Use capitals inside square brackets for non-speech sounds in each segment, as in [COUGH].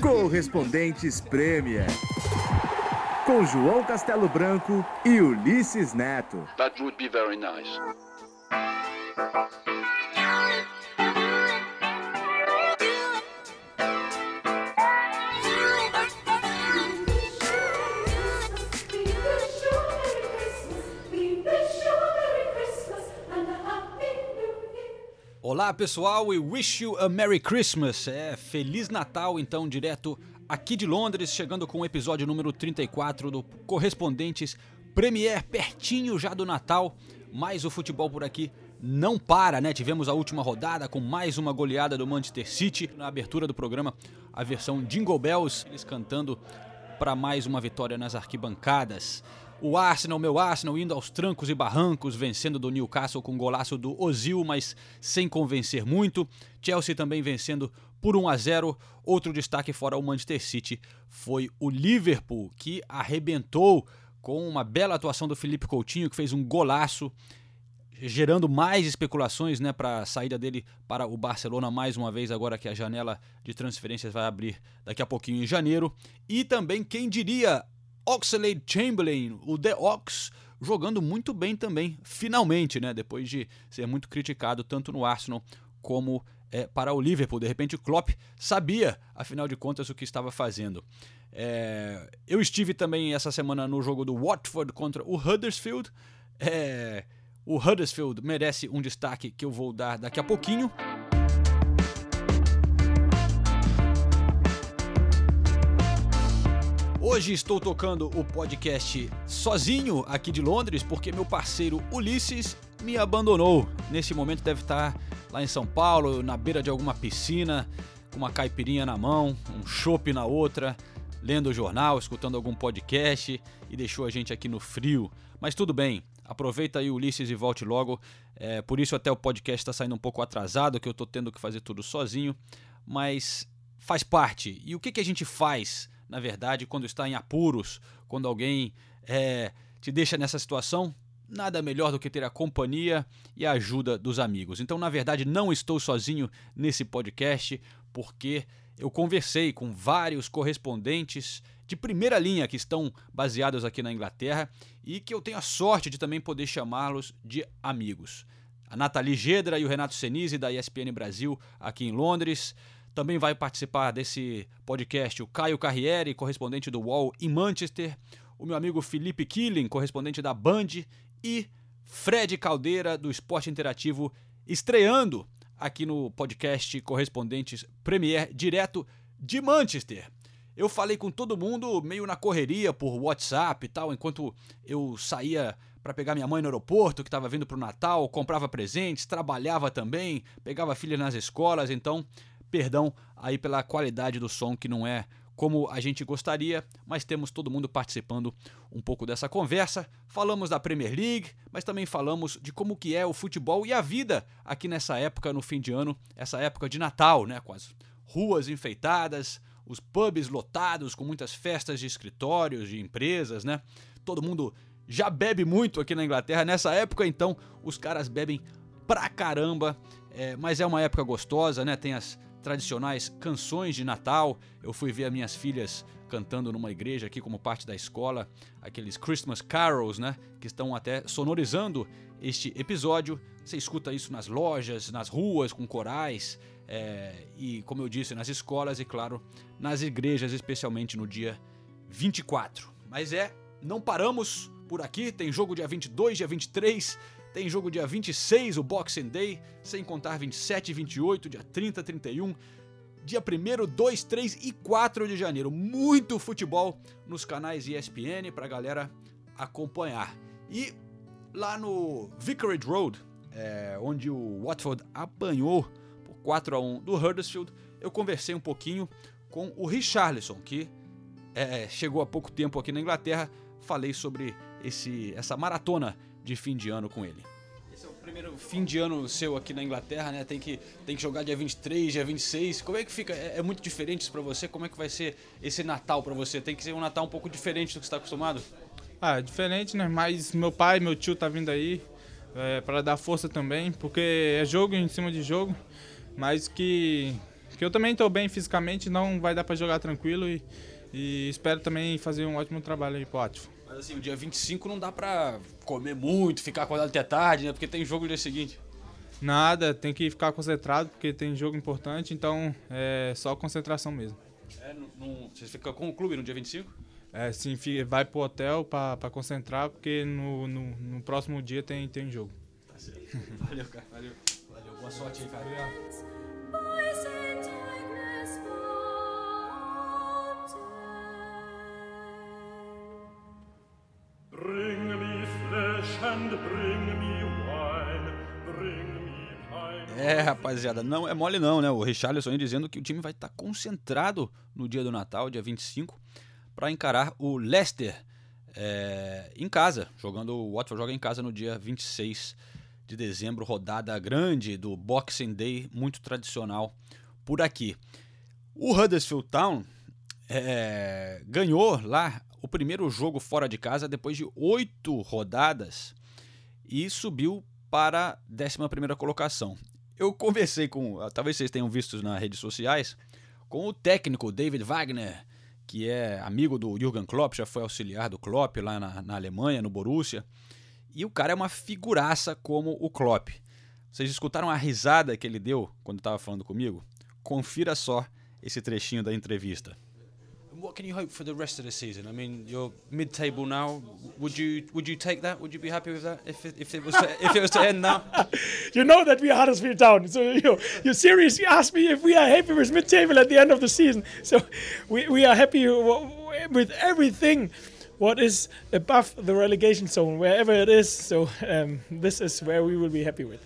Correspondentes Premier. Com João Castelo Branco e Ulisses Neto. That would be very nice. Olá pessoal e wish you a Merry Christmas. É Feliz Natal então direto aqui de Londres, chegando com o episódio número 34 do Correspondentes Premier, pertinho já do Natal. Mas o futebol por aqui não para, né? Tivemos a última rodada com mais uma goleada do Manchester City. Na abertura do programa, a versão Jingle Bells, eles cantando para mais uma vitória nas arquibancadas. O Arsenal, meu Arsenal, indo aos trancos e barrancos, vencendo do Newcastle com golaço do Ozil, mas sem convencer muito. Chelsea também vencendo por 1 a 0. Outro destaque fora o Manchester City foi o Liverpool, que arrebentou com uma bela atuação do Felipe Coutinho, que fez um golaço, gerando mais especulações né, para a saída dele para o Barcelona mais uma vez, agora que a janela de transferências vai abrir daqui a pouquinho em janeiro. E também, quem diria, Oxlade Chamberlain, o The Ox, jogando muito bem também, finalmente, né? Depois de ser muito criticado tanto no Arsenal como é, para o Liverpool. De repente o Klopp sabia, afinal de contas, o que estava fazendo. É, eu estive também essa semana no jogo do Watford contra o Huddersfield. É, o Huddersfield merece um destaque que eu vou dar daqui a pouquinho. Hoje estou tocando o podcast sozinho aqui de Londres porque meu parceiro Ulisses me abandonou. Nesse momento deve estar lá em São Paulo, na beira de alguma piscina, com uma caipirinha na mão, um chopp na outra, lendo o jornal, escutando algum podcast e deixou a gente aqui no frio. Mas tudo bem, aproveita aí Ulisses e volte logo. É, por isso até o podcast está saindo um pouco atrasado, que eu estou tendo que fazer tudo sozinho, mas faz parte. E o que, que a gente faz? Na verdade, quando está em apuros, quando alguém é, te deixa nessa situação, nada melhor do que ter a companhia e a ajuda dos amigos. Então, na verdade, não estou sozinho nesse podcast, porque eu conversei com vários correspondentes de primeira linha que estão baseados aqui na Inglaterra e que eu tenho a sorte de também poder chamá-los de amigos. A Nathalie Gedra e o Renato Senise, da ESPN Brasil, aqui em Londres. Também vai participar desse podcast o Caio Carriere, correspondente do UOL em Manchester, o meu amigo Felipe Killing, correspondente da Band, e Fred Caldeira, do Esporte Interativo, estreando aqui no podcast Correspondentes Premier, direto de Manchester. Eu falei com todo mundo meio na correria por WhatsApp e tal, enquanto eu saía para pegar minha mãe no aeroporto, que estava vindo para o Natal, comprava presentes, trabalhava também, pegava filha nas escolas, então Perdão aí pela qualidade do som que não é como a gente gostaria, mas temos todo mundo participando um pouco dessa conversa. Falamos da Premier League, mas também falamos de como que é o futebol e a vida aqui nessa época no fim de ano, essa época de Natal, né, com as ruas enfeitadas, os pubs lotados com muitas festas de escritórios, de empresas, né? Todo mundo já bebe muito aqui na Inglaterra nessa época, então os caras bebem pra caramba, é, mas é uma época gostosa, né? Tem as tradicionais canções de Natal. Eu fui ver as minhas filhas cantando numa igreja aqui como parte da escola, aqueles Christmas carols, né, que estão até sonorizando este episódio. Você escuta isso nas lojas, nas ruas, com corais, é, e como eu disse, nas escolas e, claro, nas igrejas, especialmente no dia 24. Mas é, não paramos por aqui, tem jogo dia 22, dia 23, tem jogo dia 26, o Boxing Day, sem contar 27 e 28, dia 30, 31, dia 1, 2, 3 e 4 de janeiro. Muito futebol nos canais ESPN pra galera acompanhar. E lá no Vicarage Road, é, onde o Watford apanhou por 4 a 1 do Huddersfield, eu conversei um pouquinho com o Richarlison, que é, chegou há pouco tempo aqui na Inglaterra. Falei sobre esse, essa maratona de fim de ano com ele. Esse é o primeiro fim de ano seu aqui na Inglaterra, né? Tem que, tem que jogar dia 23, dia 26. Como é que fica? É, é muito diferente isso pra você? Como é que vai ser esse Natal pra você? Tem que ser um Natal um pouco diferente do que você tá acostumado? Ah, diferente, né? Mas meu pai, meu tio tá vindo aí. é, para dar força também, porque é jogo em cima de jogo, mas que, que eu também estou bem fisicamente, não vai dar para jogar tranquilo e, e espero também fazer um ótimo trabalho aí pro Ativo. Assim, o dia 25 não dá pra comer muito, ficar acordado até tarde, né? Porque tem jogo no dia seguinte. Nada, tem que ficar concentrado porque tem jogo importante, então é só concentração mesmo. É, não, não, você fica com o clube no dia 25? É, sim, vai pro hotel para concentrar, porque no, no, no, próximo dia tem, tem jogo. Tá certo. [LAUGHS] Valeu, cara. Valeu. Valeu. Boa sorte aí, cara. Bring É, rapaziada, não é mole não, né? O Richarlison dizendo que o time vai estar tá concentrado no dia do Natal, dia 25, para encarar o Leicester é, em casa, jogando o Watford joga em casa no dia 26 de dezembro, rodada grande do Boxing Day, muito tradicional por aqui. O Huddersfield Town é, ganhou lá o primeiro jogo fora de casa depois de oito rodadas e subiu para a 11 colocação. Eu conversei com, talvez vocês tenham visto nas redes sociais, com o técnico David Wagner, que é amigo do Jürgen Klopp, já foi auxiliar do Klopp lá na, na Alemanha, no Borussia. E o cara é uma figuraça como o Klopp. Vocês escutaram a risada que ele deu quando estava falando comigo? Confira só esse trechinho da entrevista. What can you hope for the rest of the season? I mean, you're mid-table now. Would you would you take that? Would you be happy with that if it, if it was to, if it was to end now? [LAUGHS] you know that we are Huddersfield Town, so you know, you seriously ask me if we are happy with mid-table at the end of the season. So we we are happy with everything. What is above the relegation zone, wherever it is. So um, this is where we will be happy with.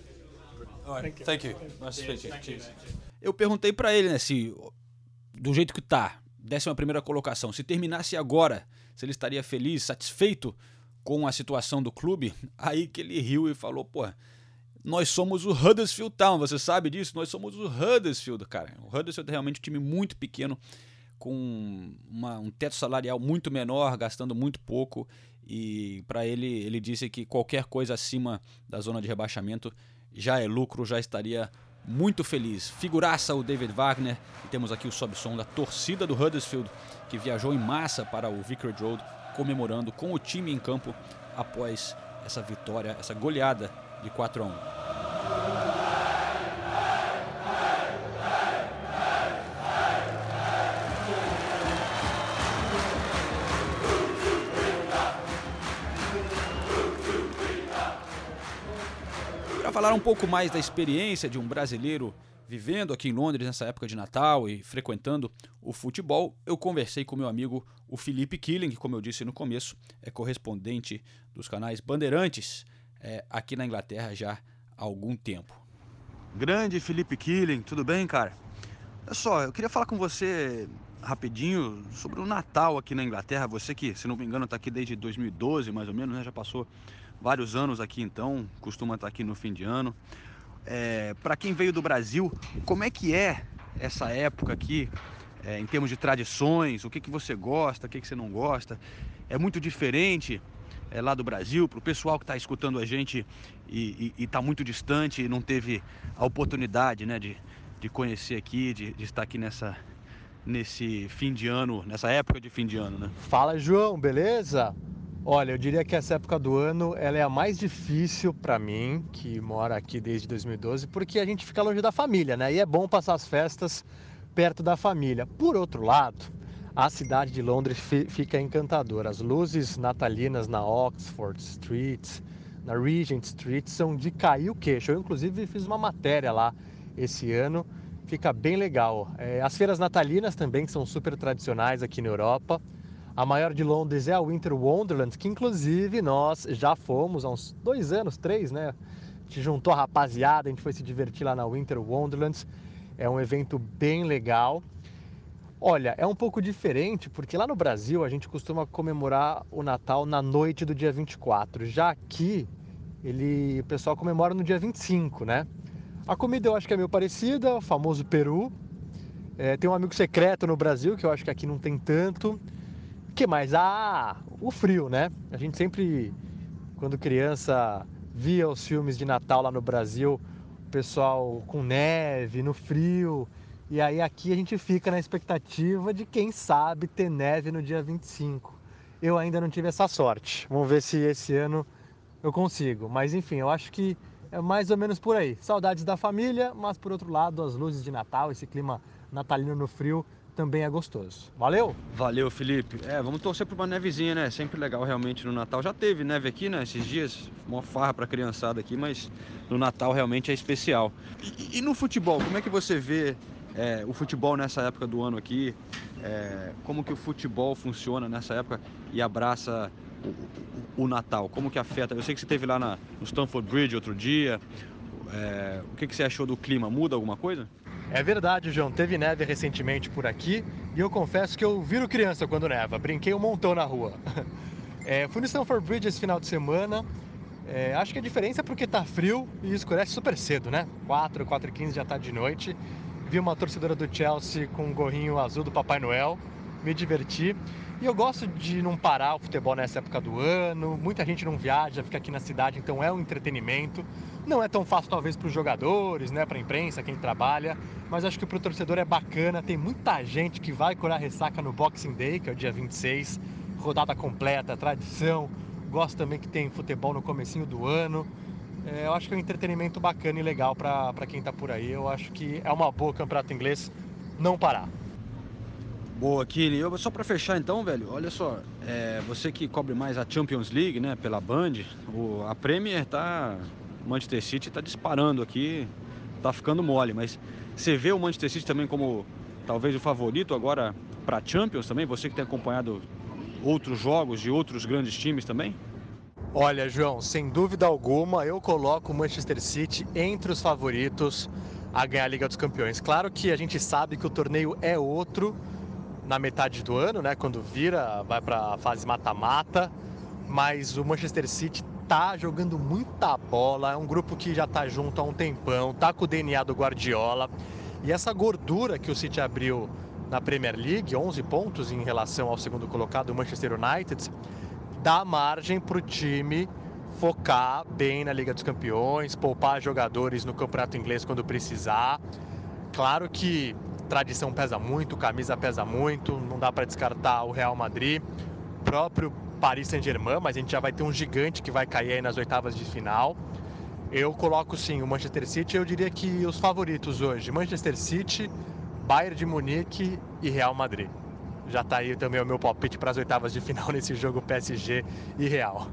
All right. Thank you. Thank you. Nice to speak to you. Cheers. Eu perguntei para ele, né, se do jeito que tá, 11 colocação. Se terminasse agora, se ele estaria feliz, satisfeito com a situação do clube, [LAUGHS] aí que ele riu e falou: pô, nós somos o Huddersfield Town, você sabe disso? Nós somos o Huddersfield, cara. O Huddersfield é realmente um time muito pequeno, com uma, um teto salarial muito menor, gastando muito pouco. E para ele, ele disse que qualquer coisa acima da zona de rebaixamento já é lucro, já estaria muito feliz. Figuraça o David Wagner. E temos aqui o sob-som da torcida do Huddersfield, que viajou em massa para o Vicarage Road, comemorando com o time em campo após essa vitória, essa goleada de 4 a 1. Para falar um pouco mais da experiência de um brasileiro vivendo aqui em Londres nessa época de Natal e frequentando o futebol, eu conversei com meu amigo o Felipe Killing, que, como eu disse no começo, é correspondente dos canais Bandeirantes é, aqui na Inglaterra já há algum tempo. Grande Felipe Killing, tudo bem, cara? Olha só, eu queria falar com você rapidinho sobre o Natal aqui na Inglaterra. Você que, se não me engano, está aqui desde 2012, mais ou menos, né? já passou vários anos aqui então, costuma estar aqui no fim de ano. É, para quem veio do Brasil, como é que é essa época aqui, é, em termos de tradições? O que, que você gosta, o que, que você não gosta? É muito diferente é, lá do Brasil, para o pessoal que está escutando a gente e está muito distante e não teve a oportunidade né, de, de conhecer aqui, de, de estar aqui nessa, nesse fim de ano, nessa época de fim de ano, né? Fala, João, beleza? Olha, eu diria que essa época do ano ela é a mais difícil para mim, que mora aqui desde 2012, porque a gente fica longe da família, né? E é bom passar as festas perto da família. Por outro lado, a cidade de Londres fica encantadora. As luzes natalinas na Oxford Street, na Regent Street são de cair o queixo. Eu, inclusive, fiz uma matéria lá esse ano, fica bem legal. É, as feiras natalinas também são super tradicionais aqui na Europa. A maior de Londres é a Winter Wonderland, que inclusive nós já fomos há uns dois anos, três, né? A gente juntou a rapaziada, a gente foi se divertir lá na Winter Wonderland. É um evento bem legal. Olha, é um pouco diferente porque lá no Brasil a gente costuma comemorar o Natal na noite do dia 24. Já aqui, ele, o pessoal comemora no dia 25, né? A comida eu acho que é meio parecida, o famoso peru. É, tem um amigo secreto no Brasil que eu acho que aqui não tem tanto. O que mais? Ah, o frio, né? A gente sempre, quando criança, via os filmes de Natal lá no Brasil, o pessoal com neve, no frio. E aí aqui a gente fica na expectativa de quem sabe ter neve no dia 25. Eu ainda não tive essa sorte. Vamos ver se esse ano eu consigo. Mas enfim, eu acho que é mais ou menos por aí. Saudades da família, mas por outro lado, as luzes de Natal, esse clima natalino no frio, também é gostoso. Valeu? Valeu, Felipe. É, vamos torcer por uma nevezinha, né? Sempre legal realmente no Natal. Já teve neve aqui, né? Esses dias, uma farra pra criançada aqui, mas no Natal realmente é especial. E, e no futebol, como é que você vê é, o futebol nessa época do ano aqui? É, como que o futebol funciona nessa época e abraça o, o, o, Natal? Como que afeta? Eu sei que você esteve lá na, no Stamford Bridge outro dia. É, o que, que você achou do clima? Muda alguma coisa? É verdade, João. Teve neve recentemente por aqui e eu confesso que eu viro criança quando neva. Brinquei um montão na rua. [LAUGHS] É, fui no Stanford Bridge esse final de semana. É, acho que a diferença é porque tá frio e escurece super cedo, né? 4, 4 e 15 já tá de noite. Vi uma torcedora do Chelsea com um gorrinho azul do Papai Noel. Me diverti. E eu gosto de não parar o futebol nessa época do ano. Muita gente não viaja, fica aqui na cidade, então é um entretenimento. Não é tão fácil talvez para os jogadores, né, para a imprensa, quem trabalha, mas acho que para o torcedor é bacana. Tem muita gente que vai curar ressaca no Boxing Day, que é o dia 26, rodada completa, tradição. Gosto também que tem futebol no comecinho do ano. É, eu acho que é um entretenimento bacana e legal para quem está por aí. Eu acho que é uma boa campeonato inglês não parar. Boa, Kili. Só para fechar então, velho, olha só, é, você que cobre mais a Champions League, né, pela Band, o, a Premier tá Manchester City está disparando aqui, está ficando mole. Mas você vê o Manchester City também como talvez o favorito agora para Champions também? Você que tem acompanhado outros jogos de outros grandes times também? Olha, João, sem dúvida alguma, eu coloco o Manchester City entre os favoritos a ganhar a Liga dos Campeões. Claro que a gente sabe que o torneio é outro na metade do ano, né? Quando vira, vai para a fase mata-mata, mas o Manchester City tá jogando muita bola, é um grupo que já tá junto há um tempão, tá com o DNA do Guardiola. E essa gordura que o City abriu na Premier League, 11 pontos em relação ao segundo colocado, o Manchester United, dá margem para o time focar bem na Liga dos Campeões, poupar jogadores no Campeonato Inglês quando precisar. Claro que tradição pesa muito, camisa pesa muito, não dá para descartar o Real Madrid, próprio Paris Saint-Germain, mas a gente já vai ter um gigante que vai cair aí nas oitavas de final. Eu coloco sim o Manchester City, eu diria que os favoritos hoje, Manchester City, Bayern de Munique e Real Madrid. Já está aí também o meu palpite para as oitavas de final [LAUGHS] nesse jogo PSG e Real.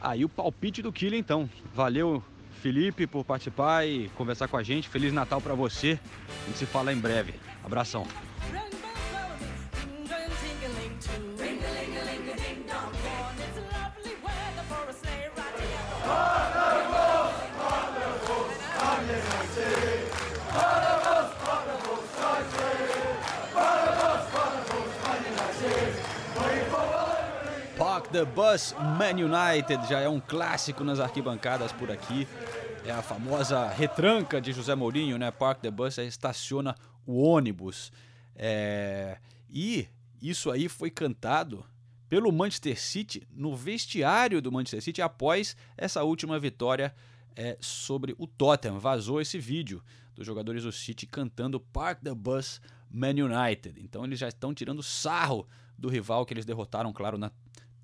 Aí o palpite do Killer então. Valeu, Felipe, por participar e conversar com a gente. Feliz Natal para você. A gente se fala em breve. Abração. The Bus Man United já é um clássico nas arquibancadas por aqui. É a famosa retranca de José Mourinho, né? Park the Bus, aí estaciona o ônibus. É... E isso aí foi cantado pelo Manchester City no vestiário do Manchester City após essa última vitória é, sobre o Tottenham. Vazou esse vídeo dos jogadores do City cantando Park the Bus Man United. Então eles já estão tirando sarro do rival que eles derrotaram, claro, na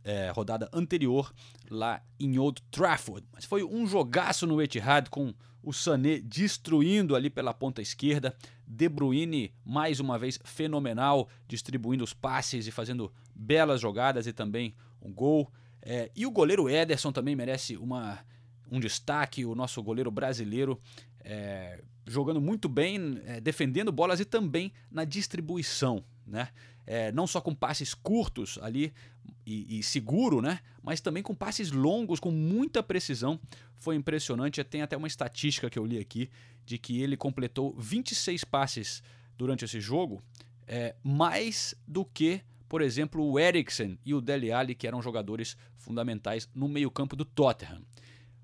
é, rodada anterior lá em Old Trafford. Mas foi um jogaço no Etihad com o Sané destruindo ali pela ponta esquerda, De Bruyne mais uma vez fenomenal, distribuindo os passes e fazendo belas jogadas e também um gol. É, e o goleiro Ederson também merece uma, um destaque, o nosso goleiro brasileiro é, jogando muito bem, é, defendendo bolas e também na distribuição, né? É, não só com passes curtos ali e, e, seguro, né? Mas também com passes longos, com muita precisão. Foi impressionante. Tem até uma estatística que eu li aqui de que ele completou 26 passes durante esse jogo, é, mais do que, por exemplo, o Eriksen e o Dele Alli, que eram jogadores fundamentais no meio-campo do Tottenham.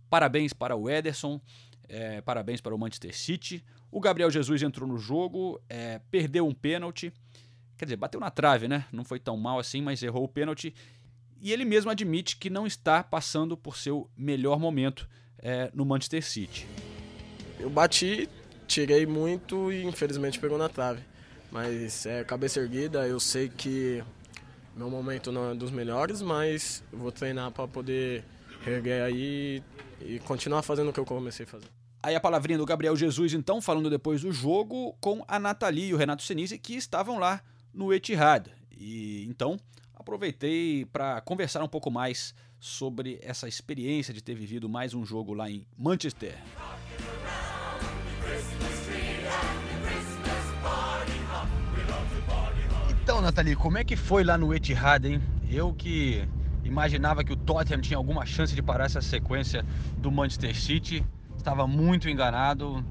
Parabéns para o Ederson. É, parabéns para o Manchester City. O Gabriel Jesus entrou no jogo, é, perdeu um pênalti. Quer dizer, bateu na trave, né? Não foi tão mal assim, mas errou o pênalti. e ele mesmo admite que não está passando por seu melhor momento é, no Manchester City. Eu bati, tirei muito e infelizmente pegou na trave. Mas é cabeça erguida, eu sei que meu momento não é dos melhores, mas eu vou treinar para poder reerguer aí e continuar fazendo o que eu comecei a fazer. Aí a palavrinha do Gabriel Jesus, então, falando depois do jogo com a Nathalie e o Renato Senise, que estavam lá no Etihad. E então aproveitei para conversar um pouco mais sobre essa experiência de ter vivido mais um jogo lá em Manchester. Então, Nathalie, como é que foi lá no Etihad, hein? Eu que imaginava que o Tottenham tinha alguma chance de parar essa sequência do Manchester City, estava muito enganado.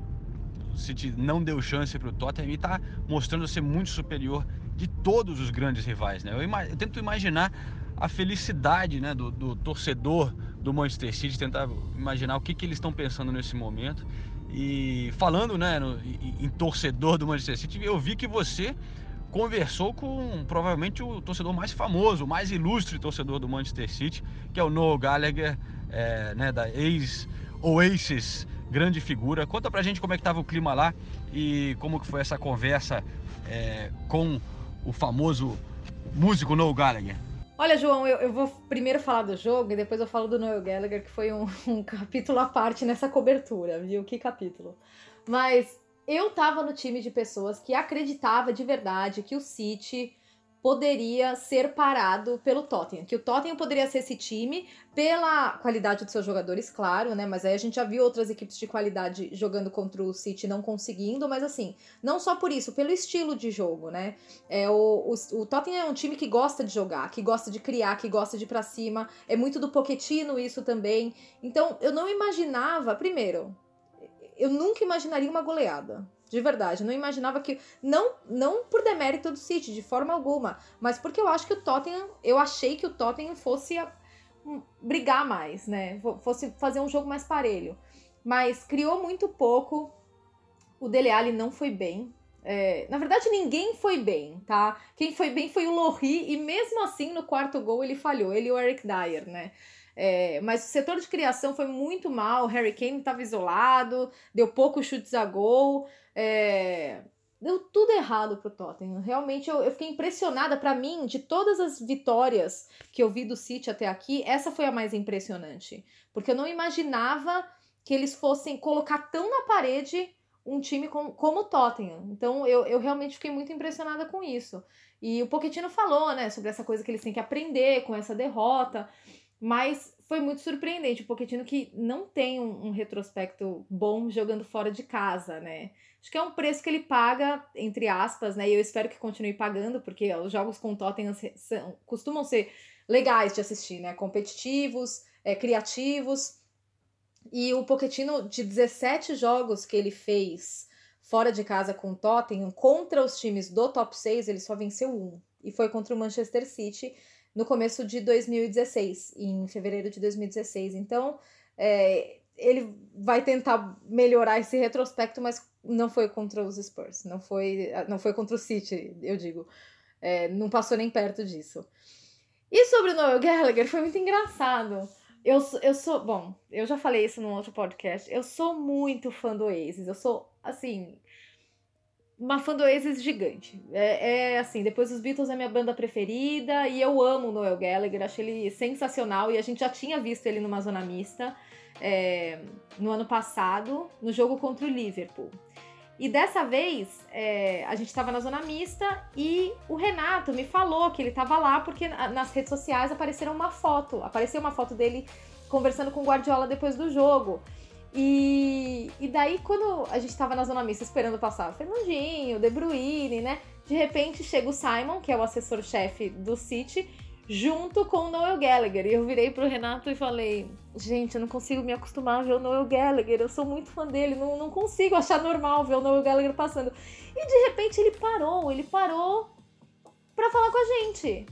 O City não deu chance para o Tottenham e está mostrando ser muito superior de todos os grandes rivais, né? Eu, eu tento imaginar a felicidade né, do, do, torcedor do Manchester City, tentar imaginar o que, que eles estão pensando nesse momento. E falando né, no, em, torcedor do Manchester City, eu vi que você conversou com provavelmente o torcedor mais famoso, o mais ilustre torcedor do Manchester City, que é o Noel Gallagher, é, né, da ex-Oasis, grande figura. Conta pra gente como é que tava o clima lá e como que foi essa conversa é, com o famoso músico Noel Gallagher. Olha, João, eu, eu, vou primeiro falar do jogo e depois eu falo do Noel Gallagher, que foi um, [LAUGHS] um capítulo à parte nessa cobertura, viu? Que capítulo. Mas eu tava no time de pessoas que acreditava de verdade que o City poderia ser parado pelo Tottenham, que o Tottenham poderia ser esse time pela qualidade dos seus jogadores, claro, né? Mas aí a gente já viu outras equipes de qualidade jogando contra o City não conseguindo, mas assim, não só por isso, pelo estilo de jogo, né? É, o, o, o Tottenham é um time que gosta de jogar, que gosta de criar, que gosta de ir pra cima, é muito do Pochettino isso também. Então, eu não imaginava, primeiro, eu nunca imaginaria uma goleada. De verdade, não imaginava que. Não, não por demérito do City, de forma alguma. Mas porque eu acho que o Tottenham. Eu achei que o Tottenham fosse a, um, brigar mais, né? Fosse fazer um jogo mais parelho. Mas criou muito pouco. O Dele Alli não foi bem. É, na verdade, ninguém foi bem, tá? Quem foi bem foi o Lohri, e mesmo assim, no quarto gol, ele falhou. Ele e o Eric Dyer, né? É, mas o setor de criação foi muito mal. O Harry Kane estava isolado, deu poucos chutes a gol. É, deu tudo errado pro Tottenham. Realmente eu, eu fiquei impressionada. para mim, de todas as vitórias que eu vi do City até aqui, essa foi a mais impressionante. Porque eu não imaginava que eles fossem colocar tão na parede um time com, como o Tottenham. Então eu, eu realmente fiquei muito impressionada com isso. E o Pochettino falou, né, sobre essa coisa que eles têm que aprender com essa derrota. Mas foi muito surpreendente o Pochettino que não tem um, um, retrospecto bom jogando fora de casa, né? Acho que é um preço que ele paga, entre aspas, né? E eu espero que continue pagando, porque os jogos com Tottenham costumam ser legais de assistir, né? Competitivos, é, criativos. E o Pochettino, de 17 jogos que ele fez fora de casa com o Tottenham, contra os times do top 6, ele só venceu um. E foi contra o Manchester City no começo de 2016, em fevereiro de 2016. Então, é, ele vai tentar melhorar esse retrospecto, mas não foi contra os Spurs, não foi, não foi contra o City, eu digo. É, não passou nem perto disso. E sobre o Noel Gallagher, foi muito engraçado. Eu, eu sou, bom, eu já falei isso num outro podcast, eu sou muito fã do Oasis, eu sou, assim, uma fã do Oasis gigante. É, é, assim, depois os Beatles é minha banda preferida e eu amo o Noel Gallagher, acho ele sensacional e a gente já tinha visto ele numa zona mista é, no ano passado, no jogo contra o Liverpool. E dessa vez é, a gente estava na zona mista e o Renato me falou que ele estava lá porque nas redes sociais apareceram uma foto, apareceu uma foto dele conversando com o Guardiola depois do jogo. E, e daí, quando a gente tava na zona mista esperando passar o Fernandinho, De Bruyne, né? De repente chega o Simon, que é o assessor-chefe do City, junto com o Noel Gallagher. E eu virei pro Renato e falei: Gente, eu não consigo me acostumar a ver o Noel Gallagher, eu sou muito fã dele, não, não consigo achar normal ver o Noel Gallagher passando. E de repente ele parou, ele parou pra falar com a gente.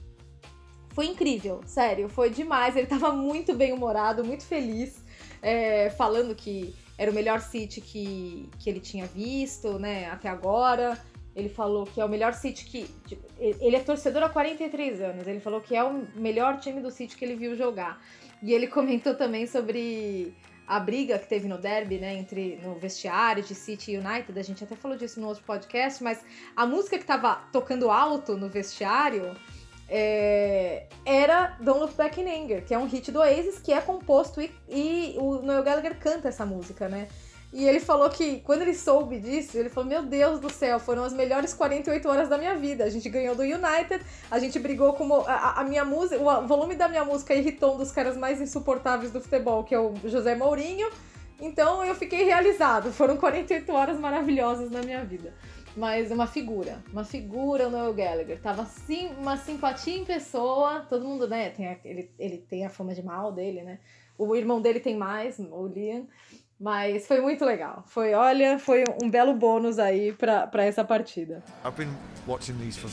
Foi incrível, sério, foi demais. Ele tava muito bem humorado, muito feliz é, falando que era o melhor City que, que ele tinha visto, né, até agora. Ele falou que é o melhor City que. Tipo, ele é torcedor há 43 anos. Ele falou que é o melhor time do City que ele viu jogar. E ele comentou também sobre a briga que teve no derby, né, entre no vestiário de City e United, a gente até falou disso no outro podcast, mas a música que tava tocando alto no vestiário é, era Don't Look Back in Anger, que é um hit do Oasis, que é composto e, e o Noel Gallagher canta essa música, né? E ele falou que quando ele soube disso, ele falou: Meu Deus do céu, foram as melhores 48 horas da minha vida. A gente ganhou do United, a gente brigou com. A, a minha música, o volume da minha música irritou um dos caras mais insuportáveis do futebol, que é o José Mourinho. Então eu fiquei realizado. Foram 48 horas maravilhosas na minha vida. Mas uma figura, uma figura o Noel Gallagher. Tava sim, uma simpatia em pessoa. Todo mundo, né? Tem a, ele, ele tem a fama de mal dele, né? O irmão dele tem mais, o Liam. Mas foi muito legal. Foi, olha, foi um belo bônus aí para essa partida. I've been watching these for,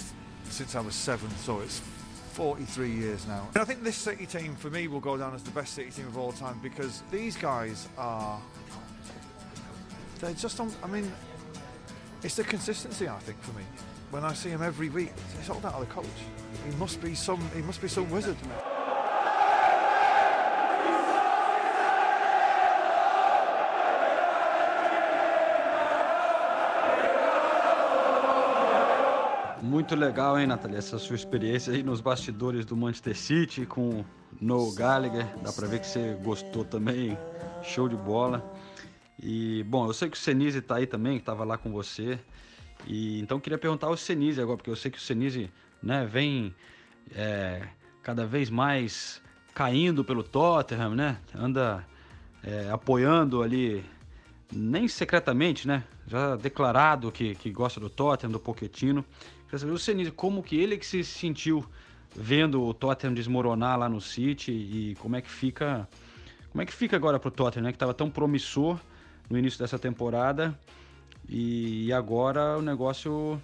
since I was seven, so it's 43 years now. And I think this City team for me will go down as the best City team of all time because these guys are they're just on I mean it's the consistency I think for me. When I see him every week, it's all down the coach. He must be some he must be some wizard. Muito legal, hein, Nathalie, essa sua experiência aí nos bastidores do Manchester City com Noel Gallagher. Dá pra ver que você gostou também. Show de bola. E, bom, eu sei que o Senise tá aí também, que tava lá com você. E então queria perguntar ao Senise agora, porque eu sei que o Senise, né, vem é, cada vez mais caindo pelo Tottenham, né? Anda é, apoiando ali, nem secretamente, né? Já declarado que, que gosta do Tottenham, do Pochettino. Quer saber o Senise, como que ele que se sentiu vendo o Tottenham desmoronar lá no City e como é que fica, como é que fica agora pro Tottenham, né, que estava tão promissor no início dessa temporada e agora o negócio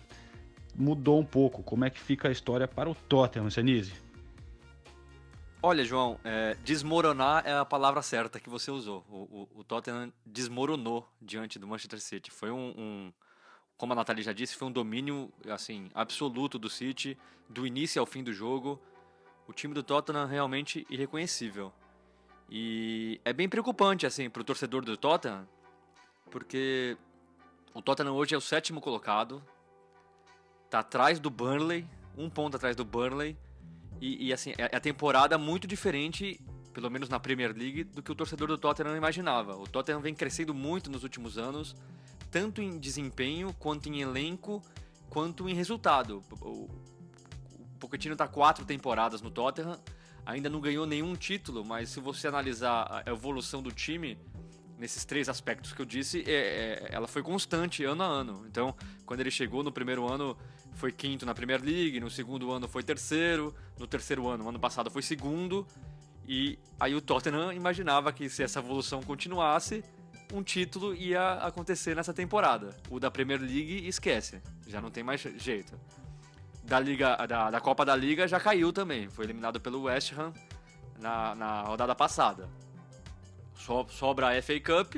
mudou um pouco. Como é que fica a história para o Tottenham, Senise? Olha, João, é, desmoronar é a palavra certa que você usou. O, o, o, Tottenham desmoronou diante do Manchester City. Foi um, um como a Nathalie já disse, foi um domínio assim absoluto do City, do início ao fim do jogo. O time do Tottenham realmente irreconhecível. E é bem preocupante assim para o torcedor do Tottenham, porque o Tottenham hoje é o sétimo colocado, tá atrás do Burnley, um ponto atrás do Burnley, e, e assim é, é a temporada muito diferente, pelo menos na Premier League, do que o torcedor do Tottenham imaginava. O Tottenham vem crescendo muito nos últimos anos tanto em desempenho, quanto em elenco, quanto em resultado. O, Pochettino está quatro temporadas no Tottenham, ainda não ganhou nenhum título, mas se você analisar a evolução do time nesses três aspectos que eu disse, é, é, ela foi constante ano a ano. Então, quando ele chegou no primeiro ano, foi quinto na Premier League, no segundo ano foi terceiro, no terceiro ano, ano passado foi segundo, e aí o Tottenham imaginava que se essa evolução continuasse, um título ia acontecer nessa temporada. O da Premier League esquece, já não tem mais jeito. Da, Liga, da, da Copa da Liga já caiu também, foi eliminado pelo West Ham na, na rodada passada. So, sobra a FA Cup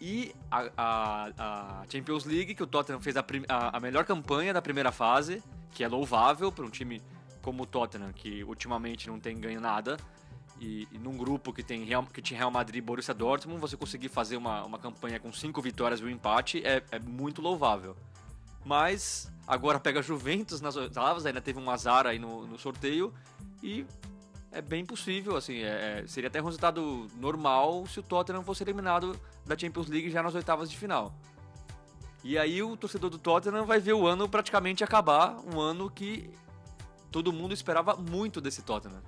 e a, a, a, Champions League, que o Tottenham fez a, a, a melhor campanha da primeira fase, que é louvável para um time como o Tottenham, que ultimamente não tem ganho nada e, e, num grupo que tem Real, que tinha Real Madrid e Borussia Dortmund, você conseguir fazer uma, uma campanha com cinco vitórias e um empate é, é muito louvável. Mas agora pega Juventus nas oitavas, ainda teve um azar aí no, no sorteio e é bem possível, assim, é, é, seria até um resultado normal se o Tottenham fosse eliminado da Champions League já nas oitavas de final. E aí o torcedor do Tottenham vai ver o ano praticamente acabar, um ano que todo mundo esperava muito desse Tottenham.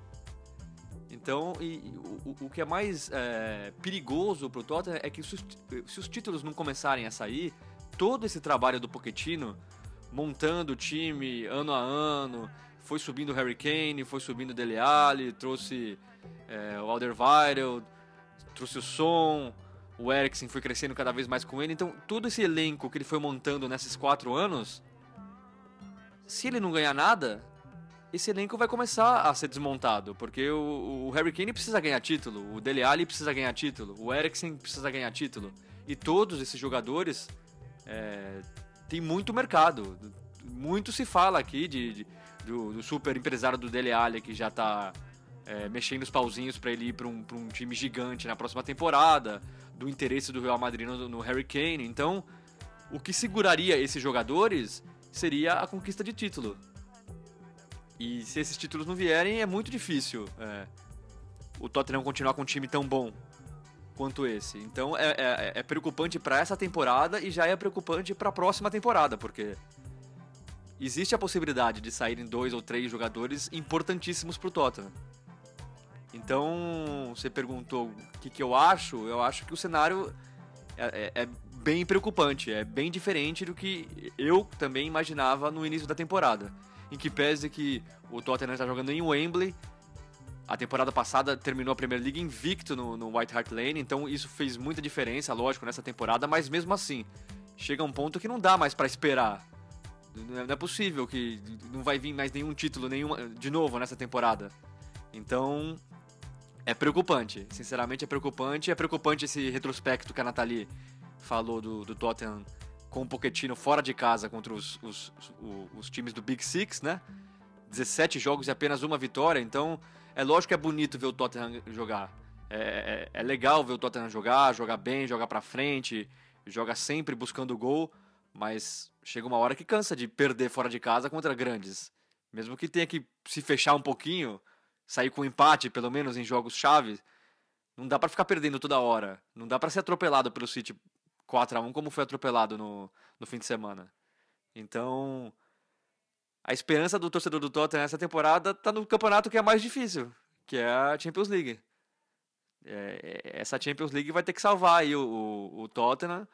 Então, e, o, o que é mais é, perigoso pro Tottenham é que se os, se os títulos não começarem a sair, todo esse trabalho do Pochettino, montando o time ano a ano, foi subindo o Harry Kane, foi subindo o Dele Alli, trouxe é, o Alderweireld, trouxe o Son, o Eriksen foi crescendo cada vez mais com ele. Então, todo esse elenco que ele foi montando nesses quatro anos, se ele não ganhar nada, esse elenco vai começar a ser desmontado, porque o, o Harry Kane precisa ganhar título, o Dele Alli precisa ganhar título, o Eriksen precisa ganhar título, e todos esses jogadores é, tem muito mercado. Muito se fala aqui de, de do, do, super empresário do Dele Alli, que já tá é, mexendo os pauzinhos para ele ir para um, um time gigante na próxima temporada, do interesse do Real Madrid no, no Harry Kane. Então, o que seguraria esses jogadores seria a conquista de título. E se esses títulos não vierem, é muito difícil é, o Tottenham continuar com um time tão bom quanto esse. Então é, é, é preocupante para essa temporada e já é preocupante para a próxima temporada, porque existe a possibilidade de saírem dois ou três jogadores importantíssimos para o Tottenham. Então, você perguntou o que, que eu acho, eu acho que o cenário é, é, é, bem preocupante, é bem diferente do que eu também imaginava no início da temporada. Em que pese que o Tottenham está jogando em Wembley, a temporada passada terminou a Premier League invicto no, no White Hart Lane, então isso fez muita diferença, lógico, nessa temporada, mas mesmo assim, chega um ponto que não dá mais para esperar. Não é possível que não vai vir mais nenhum título nenhuma, de novo nessa temporada. Então, é preocupante. Sinceramente, é preocupante. É preocupante esse retrospecto que a Nathalie falou do, do Tottenham com o Pochettino fora de casa contra os, os, os, os times do Big Six, né? 17 jogos e apenas uma vitória. Então, é lógico que é bonito ver o Tottenham jogar. É, é, é legal ver o Tottenham jogar, jogar bem, jogar pra frente, joga sempre buscando gol, mas chega uma hora que cansa de perder fora de casa contra grandes. Mesmo que tenha que se fechar um pouquinho, sair com empate, pelo menos em jogos chave, não dá para ficar perdendo toda hora. Não dá para ser atropelado pelo City 4 a 1 como foi atropelado no, no fim de semana. Então, a esperança do torcedor do Tottenham nessa temporada tá no campeonato que é mais difícil, que é a Champions League. É, é essa Champions League vai ter que salvar aí o, o, o Tottenham,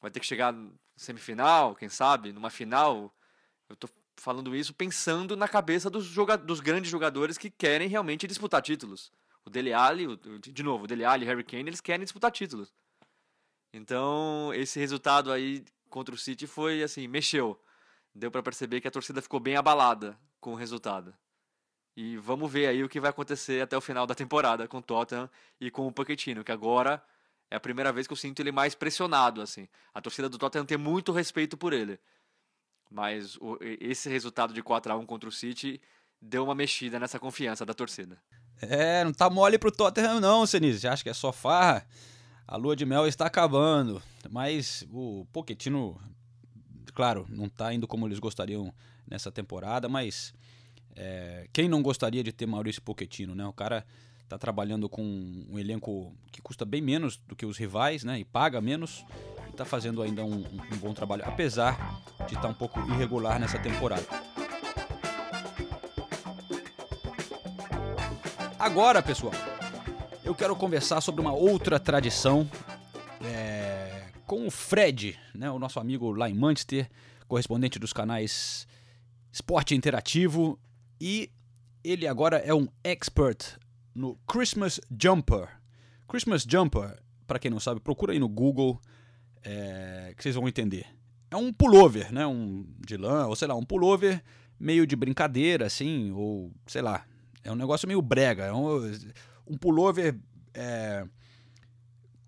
vai ter que chegar na semifinal, quem sabe, numa final. Eu tô falando isso pensando na cabeça dos, joga dos grandes jogadores que querem realmente disputar títulos. O Dele Alli, o, de novo, o Dele Alli Harry Kane, eles querem disputar títulos. Então, esse resultado aí contra o City foi assim, mexeu deu para perceber que a torcida ficou bem abalada com o resultado. E vamos ver aí o que vai acontecer até o final da temporada com o Tottenham e com o Pochettino, que agora é a primeira vez que eu sinto ele mais pressionado assim. A torcida do Tottenham tem muito respeito por ele. Mas o, esse resultado de 4 a 1 contra o City deu uma mexida nessa confiança da torcida. É, não tá mole pro Tottenham não, Senise. Acha que é só farra? A lua de mel está acabando. Mas o Pochettino claro, não está indo como eles gostariam nessa temporada, mas é, quem não gostaria de ter Maurício Pochettino, né? O cara está trabalhando com um elenco que custa bem menos do que os rivais, né? E paga menos. E está fazendo ainda um, um, bom trabalho, apesar de estar tá um pouco irregular nessa temporada. Agora, pessoal, eu quero conversar sobre uma outra tradição com o Fred, né, o nosso amigo lá em Manchester, correspondente dos canais Esporte Interativo, e ele agora é um expert no Christmas Jumper. Christmas Jumper, para quem não sabe, procura aí no Google é, que vocês vão entender. É um pullover, né, um de lã, ou sei lá, um pullover meio de brincadeira, assim, ou sei lá, é um negócio meio brega, é um, um pullover é,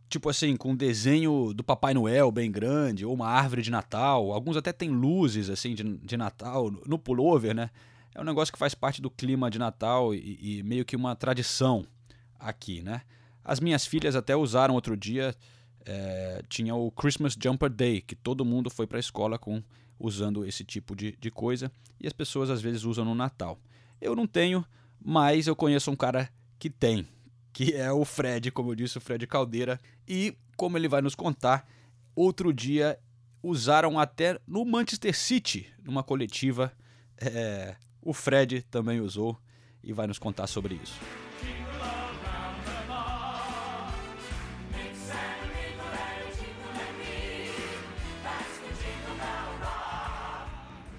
tipo assim, com um desenho do Papai Noel bem grande, ou uma árvore de Natal. Alguns até têm luzes, assim, de, de Natal no pullover, né? É um negócio que faz parte do clima de Natal e, e meio que uma tradição aqui, né? As minhas filhas até usaram outro dia, é, tinha o Christmas Jumper Day, que todo mundo foi para a escola com usando esse tipo de, de coisa, e as pessoas às vezes usam no Natal. Eu não tenho, mas eu conheço um cara que tem que é o Fred, como eu disse, o Fred Caldeira. E, como ele vai nos contar, outro dia usaram até no Manchester City, numa coletiva. É, o Fred também usou e vai nos contar sobre isso.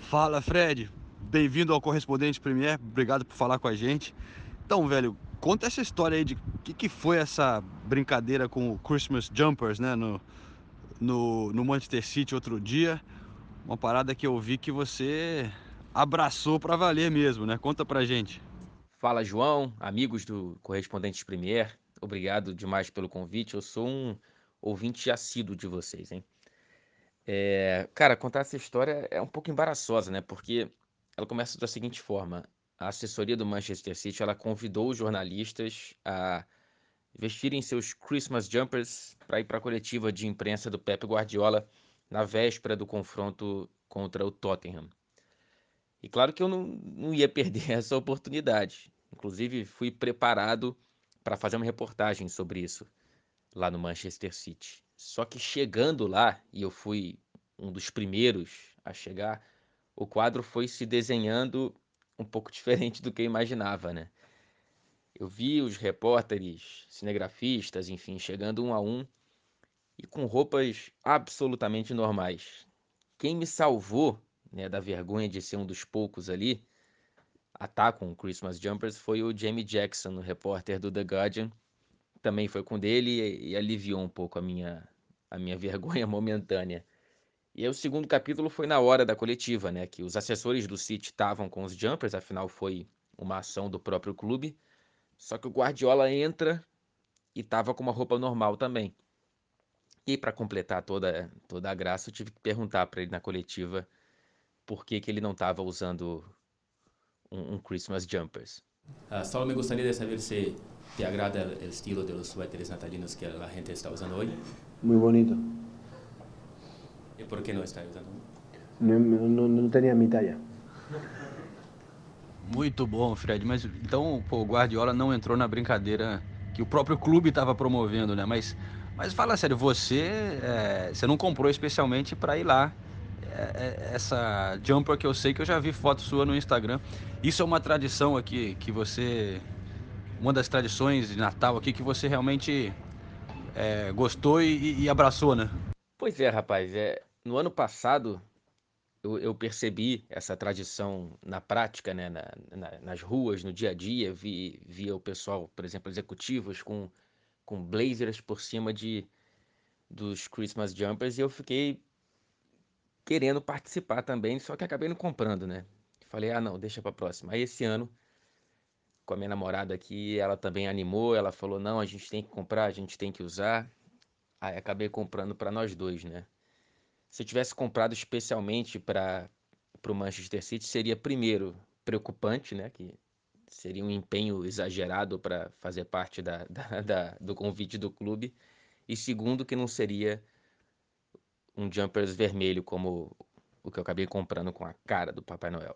Fala, Fred. Bem-vindo ao Correspondente Premier. Obrigado por falar com a gente. Então, velho, conta essa história aí de que, que foi essa brincadeira com o Christmas Jumpers, né? No, no, no Manchester City outro dia. Uma parada que eu vi que você abraçou para valer mesmo, né? Conta pra gente. Fala, João, amigos do Correspondentes Premier. Obrigado demais pelo convite. Eu sou um ouvinte assíduo de vocês, hein? É, cara, contar essa história é um pouco embaraçosa, né? Porque ela começa da seguinte forma: a assessoria do Manchester City ela convidou os jornalistas a vestirem seus Christmas jumpers para ir para a coletiva de imprensa do Pep Guardiola na véspera do confronto contra o Tottenham. E claro que eu não, não ia perder [LAUGHS] essa oportunidade. Inclusive, fui preparado para fazer uma reportagem sobre isso lá no Manchester City. Só que chegando lá, e eu fui um dos primeiros a chegar, o quadro foi se desenhando um pouco [LAUGHS] diferente do que eu imaginava, né? Eu vi os repórteres, cinegrafistas, enfim, chegando um a um e com roupas absolutamente normais. Quem me salvou né, da vergonha de ser um dos poucos ali, a tá com Christmas Jumpers, foi o Jamie Jackson, o repórter do The Guardian. Também foi com dele e, e aliviou um pouco a minha, a minha [LAUGHS] vergonha momentânea. E aí, o segundo capítulo foi na hora da coletiva, né? Que os assessores do City estavam com os jumpers, afinal foi uma ação do próprio clube. Só que o Guardiola entra e tava com uma roupa normal também. E para completar toda, toda a graça, eu tive que perguntar para ele na coletiva por que, que ele não estava usando um, um, Christmas Jumpers. Uh, só me gostaria de saber se te agrada o estilo dos suéteres natalinos que a gente está usando hoje. Muy bonito. ¿Y por qué no está usando? No, no, no tenía mi talla. Muito bom, Fred. Mas então pô, o Guardiola não entrou na brincadeira que o próprio clube estava promovendo, né? Mas mas fala sério, você, é, você não comprou especialmente para ir lá. É, é, essa jumper que eu sei que eu já vi foto sua no Instagram. Isso é uma tradição aqui que você. Uma das tradições de Natal aqui que você realmente é, gostou e, e, abraçou, né? Pois é, rapaz. É, no ano passado eu, eu percebi essa tradição na prática, né? Na, na, nas ruas, no dia a dia. Vi, via o pessoal, por exemplo, executivos com com blazers por cima de dos Christmas Jumpers e eu fiquei querendo participar também, só que acabei não comprando, né? Falei, ah, não, deixa para próxima. Aí esse ano, com a minha namorada aqui, ela também animou, ela falou, não, a gente tem que comprar, a gente tem que usar. Aí acabei comprando para nós dois, né? Se eu tivesse comprado especialmente para o Manchester City, seria primeiro preocupante, né? Que seria um empenho exagerado para fazer parte da, [LAUGHS] da, da, do convite do clube. E segundo, que não seria um jumpers vermelho como o que eu acabei comprando com a cara do Papai Noel.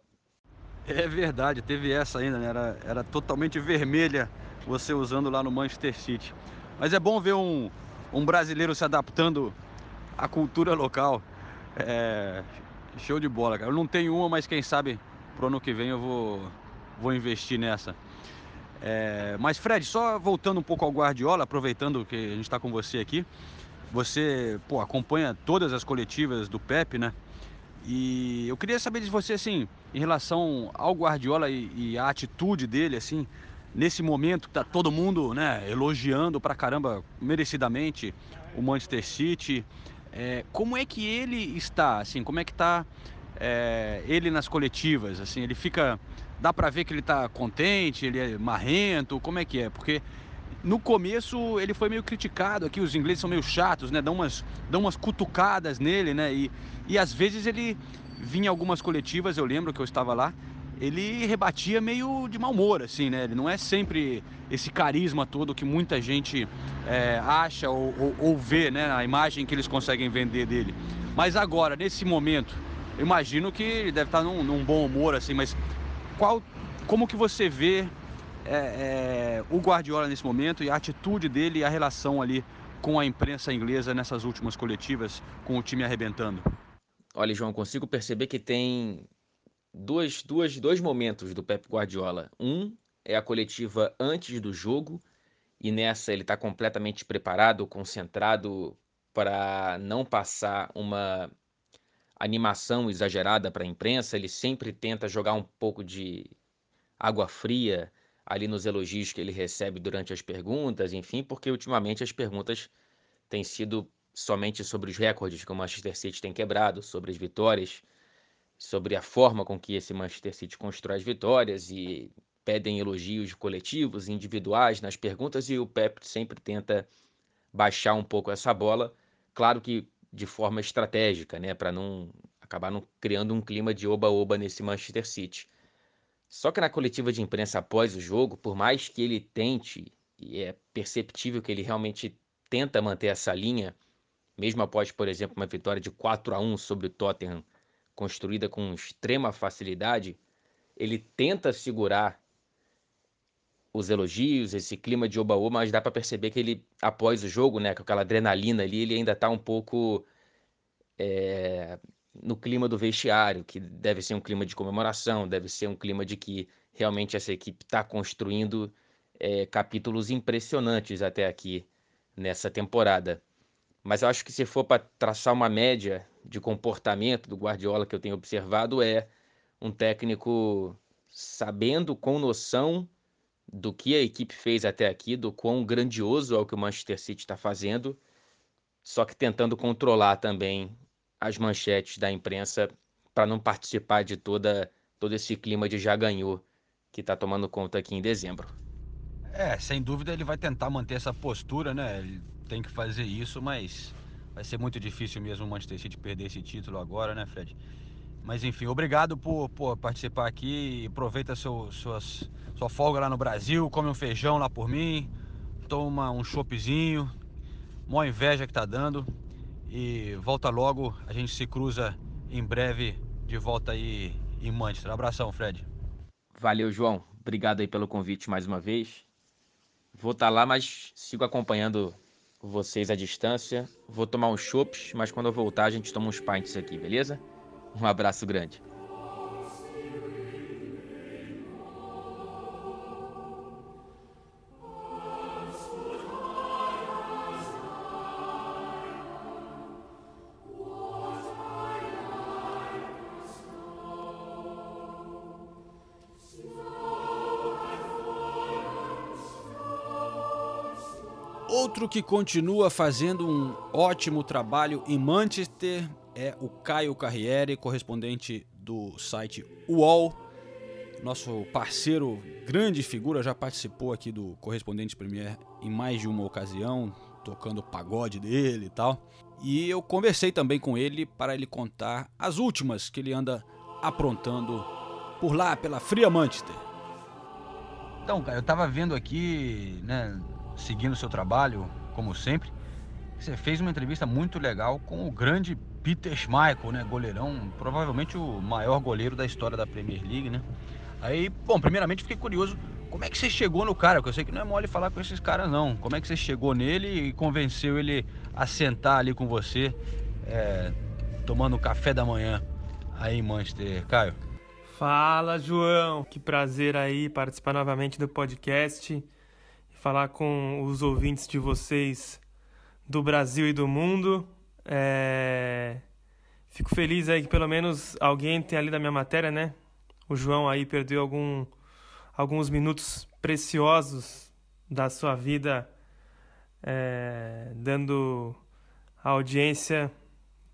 É verdade, teve essa ainda, né? Era, era totalmente vermelha você usando lá no Manchester City. Mas é bom ver um, um brasileiro se adaptando à cultura local. É, show de bola, cara. Eu não tenho uma, mas quem sabe pro ano que vem eu vou vou investir nessa. É, mas Fred, só voltando um pouco ao Guardiola, aproveitando que a gente está com você aqui, você pô, acompanha todas as coletivas do Pepe, né? E eu queria saber de você, assim, em relação ao Guardiola e, e a atitude dele, assim, nesse momento que tá todo mundo, né, elogiando pra caramba, merecidamente, o Manchester City. É, como é que ele está, assim, como é que tá é, ele nas coletivas, assim, ele fica dá para ver que ele tá contente, ele é marrento, como é que é? Porque no começo ele foi meio criticado aqui, os ingleses são meio chatos, né? Dão umas, dão umas cutucadas nele, né? E, e às vezes ele vinha algumas coletivas, eu lembro que eu estava lá, ele rebatia meio de mau humor, assim, né? Ele não é sempre esse carisma todo que muita gente é, acha ou, ou, ou, vê, né? A imagem que eles conseguem vender dele. Mas agora, nesse momento, imagino que ele deve estar num, num bom humor, assim, mas qual, como que você vê é, é, o Guardiola nesse momento e a atitude dele e a relação ali com a imprensa inglesa nessas últimas coletivas, com o time arrebentando? Olha, João, consigo perceber que tem duas, duas, dois momentos do Pep Guardiola. Um é a coletiva antes do jogo, e nessa ele está completamente preparado, concentrado para não passar uma animação exagerada para a imprensa, ele sempre tenta jogar um pouco de água fria ali nos elogios que ele recebe durante as perguntas, enfim, porque ultimamente as perguntas têm sido somente sobre os recordes que o Manchester City tem quebrado, sobre as vitórias, sobre a forma com que esse Manchester City constrói as vitórias e pedem elogios coletivos, individuais nas perguntas e o Pep sempre tenta baixar um pouco essa bola. Claro que de forma estratégica, né, para não acabar não criando um clima de oba-oba nesse Manchester City. Só que na coletiva de imprensa após o jogo, por mais que ele tente, e é perceptível que ele realmente tenta manter essa linha, mesmo após, por exemplo, uma vitória de 4 a 1 sobre o Tottenham, construída com extrema facilidade, ele tenta segurar os elogios, esse clima de oba-oba, mas dá para perceber que ele, após o jogo, né, com aquela adrenalina ali, ele ainda está um pouco é, no clima do vestiário, que deve ser um clima de comemoração, deve ser um clima de que realmente essa equipe está construindo é, capítulos impressionantes até aqui nessa temporada. Mas eu acho que se for para traçar uma média de comportamento do Guardiola que eu tenho observado, é um técnico sabendo com noção do que a equipe fez até aqui, do quão grandioso é o que o Manchester City está fazendo, só que tentando controlar também as manchetes da imprensa para não participar de toda todo esse clima de já ganhou que está tomando conta aqui em dezembro. É, sem dúvida ele vai tentar manter essa postura, né? Ele tem que fazer isso, mas vai ser muito difícil mesmo o Manchester City perder esse título agora, né, Fred? Mas enfim, obrigado por, por participar aqui. Aproveita seu, suas, sua folga lá no Brasil, come um feijão lá por mim, toma um choppzinho, mó inveja que tá dando. E volta logo, a gente se cruza em breve de volta aí em Manchester. Abração, Fred. Valeu, João. Obrigado aí pelo convite mais uma vez. Vou estar tá lá, mas sigo acompanhando vocês à distância. Vou tomar uns chopps, mas quando eu voltar a gente toma uns pints aqui, beleza? Um abraço grande. Outro que continua fazendo um ótimo trabalho em Manchester é o Caio Carriere, correspondente do site UOL. Nosso parceiro, grande figura, já participou aqui do Correspondente Premier em mais de uma ocasião, tocando o pagode dele e tal. E eu conversei também com ele para ele contar as últimas que ele anda aprontando por lá, pela fria Manchester. Então, cara, eu tava vendo aqui, né, seguindo o seu trabalho, como sempre. Você fez uma entrevista muito legal com o grande Peter Schmeichel, né? Goleirão, provavelmente o maior goleiro da história da Premier League, né? Aí, bom, primeiramente fiquei curioso, como é que você chegou no cara? Porque eu sei que não é mole falar com esses caras, não. Como é que você chegou nele e convenceu ele a sentar ali com você, é, tomando café da manhã aí em Manchester, Caio? Fala, João. Que prazer aí participar novamente do podcast falar com os ouvintes de vocês do Brasil e do mundo. É... Fico feliz aí que pelo menos alguém tenha lido a minha matéria, né? O João aí perdeu algum, alguns minutos preciosos da sua vida é... dando a audiência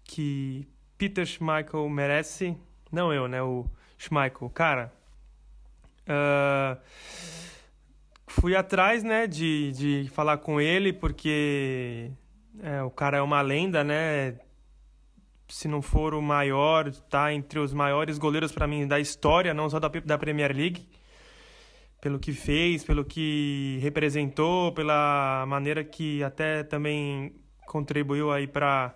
que Peter Schmeichel merece. Não eu, né? O Schmeichel. Cara, uh fui atrás, né, de, de falar com ele, porque é, o cara é uma lenda, né? Se não for o maior, tá entre os maiores goleiros para mim da história, não só da, da Premier League. Pelo que fez, pelo que representou, pela maneira que até também contribuiu aí para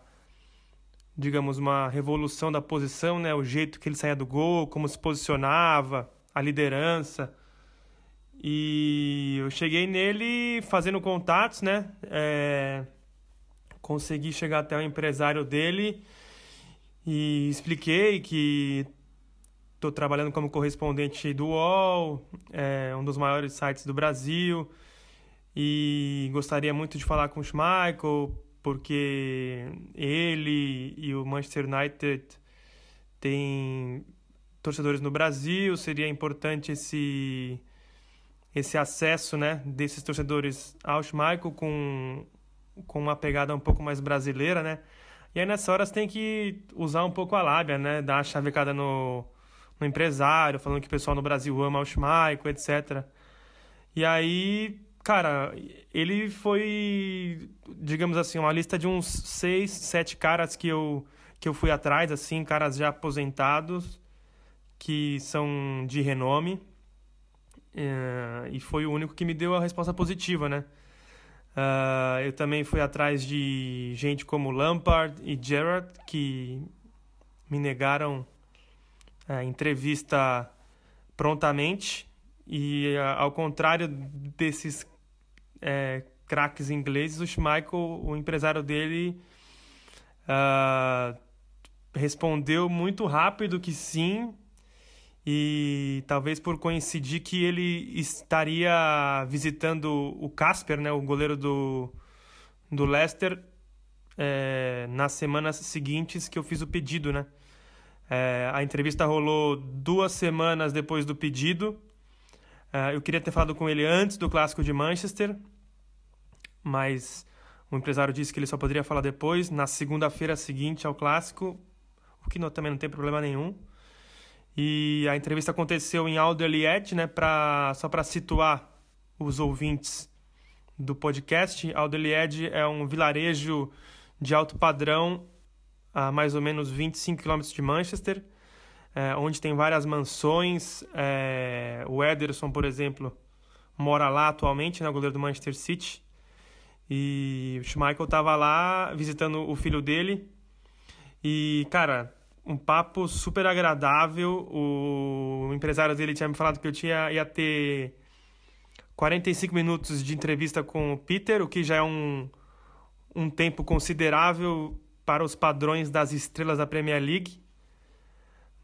digamos uma revolução da posição, né? O jeito que ele saía do gol, como se posicionava, a liderança. E eu cheguei nele fazendo contatos, né? É, consegui chegar até o empresário dele e expliquei que estou trabalhando como correspondente do UOL, é, um dos maiores sites do Brasil, e gostaria muito de falar com o Schmeichel, porque ele e o Manchester United têm torcedores no Brasil, seria importante esse esse acesso né, desses torcedores ao Schmeichel com, com uma pegada um pouco mais brasileira, né? E aí nessa hora você tem que usar um pouco a lábia, né? Dar a chavecada no, no empresário, falando que o pessoal no Brasil ama o Schmeichel, etc. E aí cara, ele foi, digamos assim, uma lista de uns seis, sete caras que eu, que eu fui atrás, assim, caras já aposentados, que são de renome. É, e foi o único que me deu a resposta positiva, né? Uh, eu também fui atrás de gente como Lampard e Gerrard, que me negaram a entrevista prontamente. E ao contrário desses é, craques ingleses, o Schmeichel, o empresário dele, uh, respondeu muito rápido que sim, e talvez por coincidir que ele estaria visitando o Casper, né, o goleiro do, do Leicester, é, nas semanas seguintes que eu fiz o pedido, né? É, a entrevista rolou duas semanas depois do pedido. É, eu queria ter falado com ele antes do clássico de Manchester, mas o empresário disse que ele só poderia falar depois, na segunda-feira seguinte ao clássico, o que não, também não tem problema nenhum. E a entrevista aconteceu em Alderliet, né, pra, só para situar os ouvintes do podcast. Alderliet é um vilarejo de alto padrão a mais ou menos 25 quilômetros de Manchester, é, onde tem várias mansões. É, o Ederson, por exemplo, mora lá atualmente, né, goleiro do Manchester City. E o Schmeichel estava lá visitando o filho dele. E, cara, um papo super agradável. O empresário dele tinha me falado que eu tinha, ia ter 45 minutos de entrevista com o Peter, o que já é um, um tempo considerável para os padrões das estrelas da Premier League.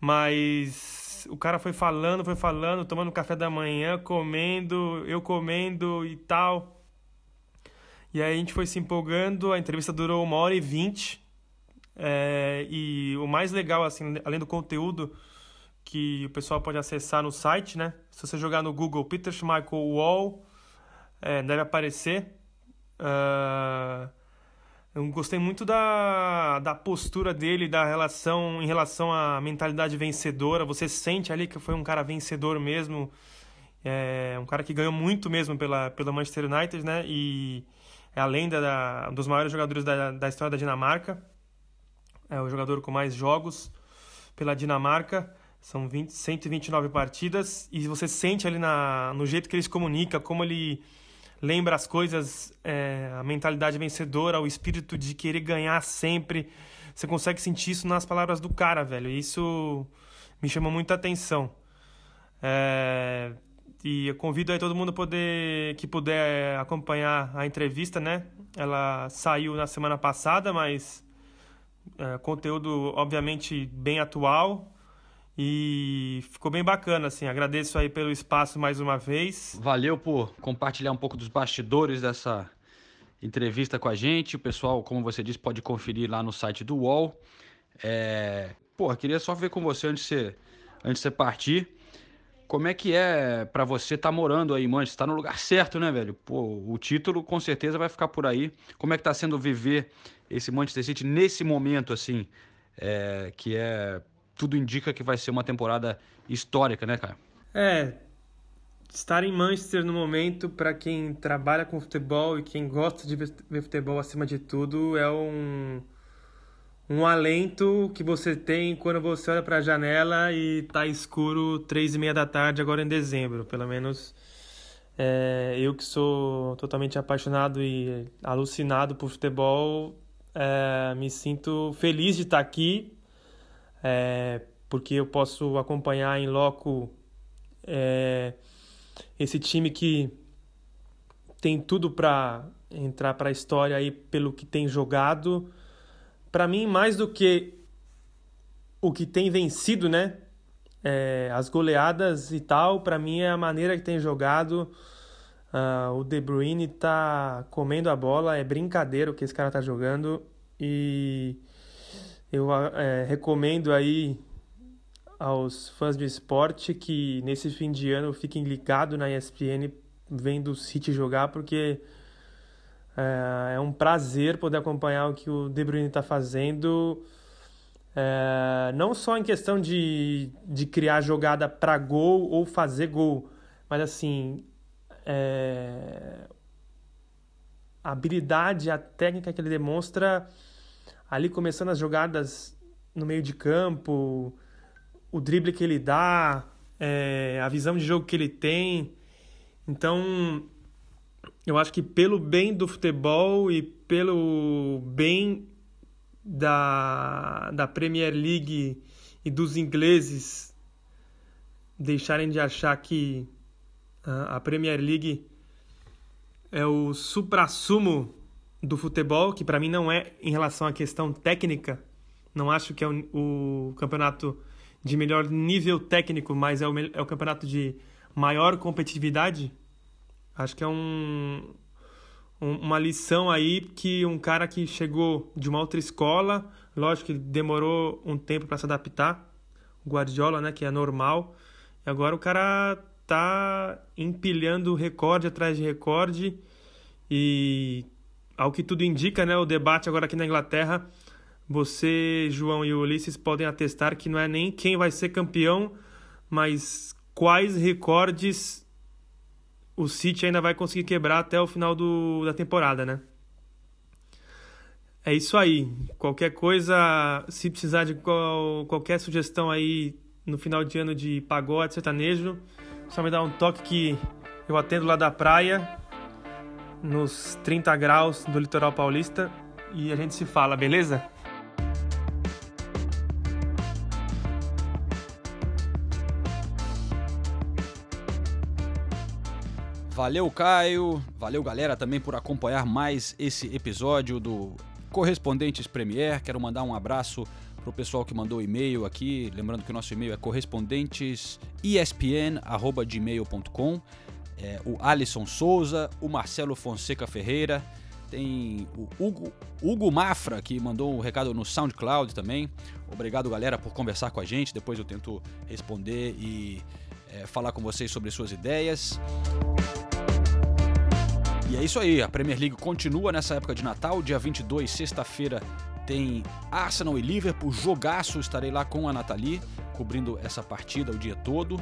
Mas o cara foi falando, foi falando, tomando café da manhã, comendo, eu comendo e tal. E aí a gente foi se empolgando, a entrevista durou uma hora e vinte. É, e o mais legal, assim, além do conteúdo que o pessoal pode acessar no site, né? Se você jogar no Google Peter Schmeichel Wall, é, deve aparecer. Uh, eu gostei muito da, da postura dele, da relação em relação à mentalidade vencedora. Você sente ali que foi um cara vencedor mesmo, é, um cara que ganhou muito mesmo pela, pela Manchester United, né? E é a lenda da, dos maiores jogadores da, da história da Dinamarca é o jogador com mais jogos pela Dinamarca. São 20, 129 partidas e você sente ali na, no jeito que ele se comunica, como ele lembra as coisas, é, a mentalidade vencedora, o espírito de querer ganhar sempre. Você consegue sentir isso nas palavras do cara, velho. E isso me chama muita atenção. É, e eu convido aí todo mundo poder, que puder acompanhar a entrevista, né? Ela saiu na semana passada, mas é, conteúdo, obviamente, bem atual. E ficou bem bacana, assim. Agradeço aí pelo espaço mais uma vez. Valeu por compartilhar um pouco dos bastidores dessa entrevista com a gente. O pessoal, como você disse, pode conferir lá no site do UOL. É... Pô, queria só ver com você antes de você, antes de você partir. Como é que é para você estar tá morando aí em Manchester? Tá no lugar certo, né, velho? Pô, o título com certeza vai ficar por aí. Como é que tá sendo viver esse Manchester City nesse momento, assim, é, que é tudo indica que vai ser uma temporada histórica, né, cara? É, estar em Manchester no momento para quem trabalha com futebol e quem gosta de ver futebol acima de tudo é um um alento que você tem quando você olha para a janela e tá escuro três e meia da tarde agora em dezembro, pelo menos é, eu que sou totalmente apaixonado e alucinado por futebol é, me sinto feliz de estar aqui, é, porque eu posso acompanhar em loco é, esse time que tem tudo para entrar para a história aí pelo que tem jogado. Para mim, mais do que o que tem vencido, né? As goleadas e tal, para mim é a maneira que tem jogado. Uh, o De Bruyne tá comendo a bola, é brincadeira o que esse cara tá jogando e eu é, recomendo aí aos fãs de esporte que nesse fim de ano fiquem ligados na ESPN vendo o City jogar porque é, é um prazer poder acompanhar o que o De Bruyne está fazendo é, não só em questão de, de criar jogada para gol ou fazer gol mas assim é, a habilidade, a técnica que ele demonstra ali começando as jogadas no meio de campo, o drible que ele dá, é, a visão de jogo que ele tem. Então, eu acho que pelo bem do futebol e pelo bem da, da Premier League e dos ingleses deixarem de achar que a Premier League é o supra-sumo do futebol, que para mim não é em relação à questão técnica. Não acho que é o, campeonato de melhor nível técnico, mas é o, é o campeonato de maior competitividade. Acho que é um, um, uma lição aí que um cara que chegou de uma outra escola, lógico que demorou um tempo para se adaptar, Guardiola, né, que é normal, e agora o cara tá empilhando recorde atrás de recorde e ao que tudo indica, né, o debate agora aqui na Inglaterra, você, João e Ulisses podem atestar que não é nem quem vai ser campeão, mas quais recordes o City ainda vai conseguir quebrar até o final do, da temporada, né? É isso aí. Qualquer coisa, se precisar de qual, qualquer sugestão aí no final de ano de pagode, sertanejo, só me dá um toque que eu atendo lá da praia, nos 30 graus do litoral paulista, e a gente se fala, beleza? Valeu, Caio. Valeu, galera, também por acompanhar mais esse episódio do Correspondentes Premier. Quero mandar um abraço pro pessoal que mandou e-mail aqui. Lembrando que o nosso e-mail é correspondentesespn.gmail.com. É, o Alisson Souza, o Marcelo Fonseca Ferreira, tem o Hugo, Hugo Mafra, que mandou um recado no SoundCloud também. Obrigado, galera, por conversar com a gente. Depois eu tento responder e é, falar com vocês sobre suas ideias. E é isso aí, a Premier League continua nessa época de Natal, dia 22, sexta-feira, tem Arsenal e Liverpool, jogaço, estarei lá com a Nathalie, cobrindo essa partida o dia todo.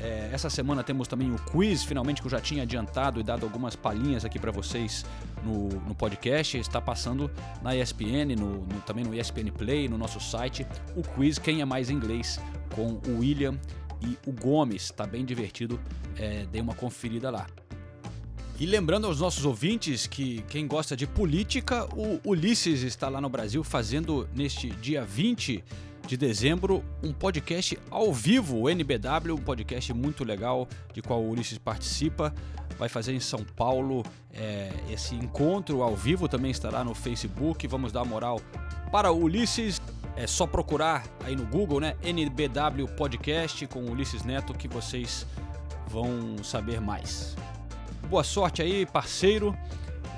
É, essa semana temos também o quiz, finalmente, que eu já tinha adiantado e dado algumas palhinhas aqui para vocês no, no, podcast. Está passando na ESPN, no, no, também no ESPN Play, no nosso site, o quiz Quem é Mais Inglês, com o William e o Gomes. Está bem divertido, é, dei uma conferida lá. E lembrando aos nossos ouvintes que quem gosta de política, o Ulisses está lá no Brasil fazendo neste dia 20 de dezembro um podcast ao vivo, o NBW, um podcast muito legal de qual o Ulisses participa. Vai fazer em São Paulo é, esse encontro ao vivo, também estará no Facebook. Vamos dar moral para o Ulisses. É só procurar aí no Google, né? NBW Podcast com Ulisses Neto que vocês vão saber mais. Boa sorte aí, parceiro.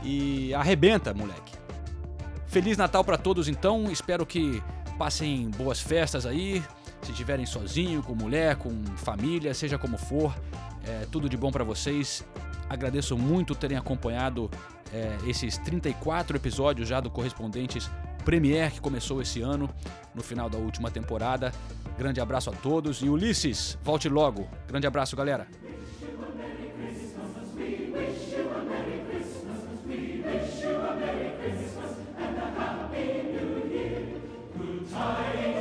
E arrebenta, moleque. Feliz Natal para todos então. Espero que passem boas festas aí. Se estiverem sozinho, com mulher, com família, seja como for, é, tudo de bom para vocês. Agradeço muito terem acompanhado é, esses 34 episódios já do Correspondentes Premier que começou esse ano, no final da última temporada. Grande abraço a todos e Ulisses, volte logo. Grande abraço, galera. Merry Christmas and a Happy New Year. Good tidings.